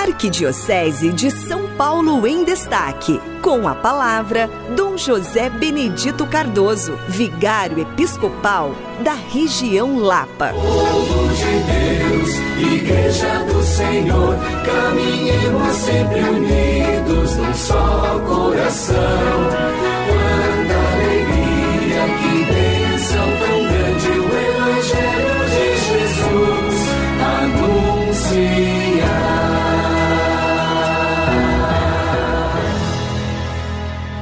Arquidiocese de São Paulo em Destaque. Com a palavra, Dom José Benedito Cardoso, vigário episcopal da região Lapa. Povo de Deus, Igreja do Senhor, caminhemos sempre unidos num só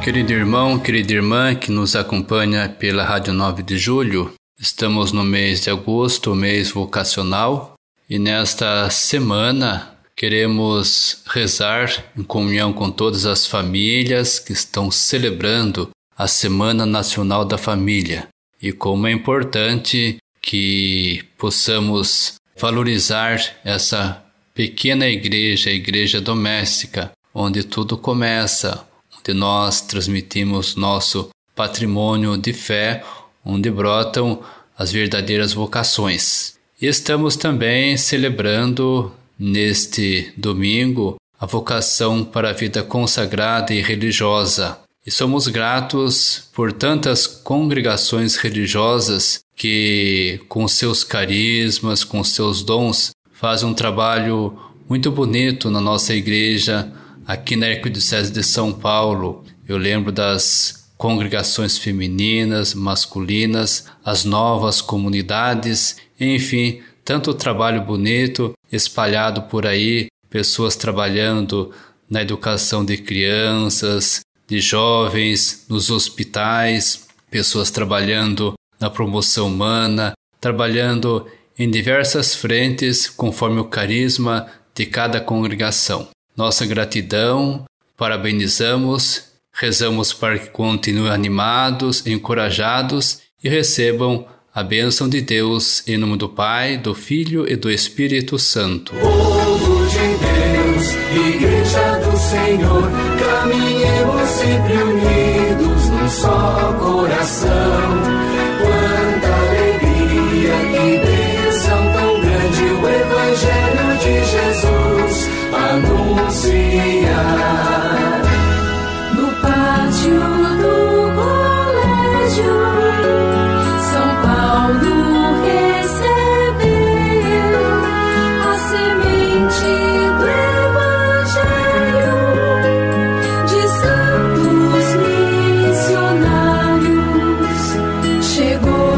Querido irmão, querida irmã que nos acompanha pela Rádio 9 de Julho, estamos no mês de agosto, mês vocacional, e nesta semana queremos rezar em comunhão com todas as famílias que estão celebrando a Semana Nacional da Família. E como é importante que possamos valorizar essa pequena igreja, a igreja doméstica, onde tudo começa, onde nós transmitimos nosso patrimônio de fé, onde brotam as verdadeiras vocações. E estamos também celebrando neste domingo a vocação para a vida consagrada e religiosa. E somos gratos por tantas congregações religiosas que, com seus carismas, com seus dons, fazem um trabalho muito bonito na nossa igreja, aqui na Arquidiocese de São Paulo. Eu lembro das congregações femininas, masculinas, as novas comunidades, enfim, tanto trabalho bonito espalhado por aí, pessoas trabalhando na educação de crianças, de jovens, nos hospitais, pessoas trabalhando na promoção humana, trabalhando em diversas frentes conforme o carisma de cada congregação. Nossa gratidão, parabenizamos, rezamos para que continuem animados, encorajados e recebam a bênção de Deus em nome do Pai, do Filho e do Espírito Santo. Povo de Deus, Igreja do Senhor, caminhemos sempre unidos num só coração. no pátio do colégio. São Paulo recebeu a semente do Evangelho de santos missionários. Chegou.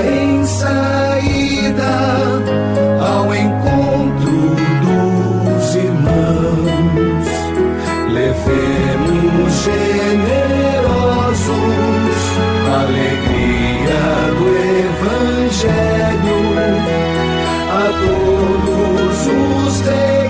todos os recantos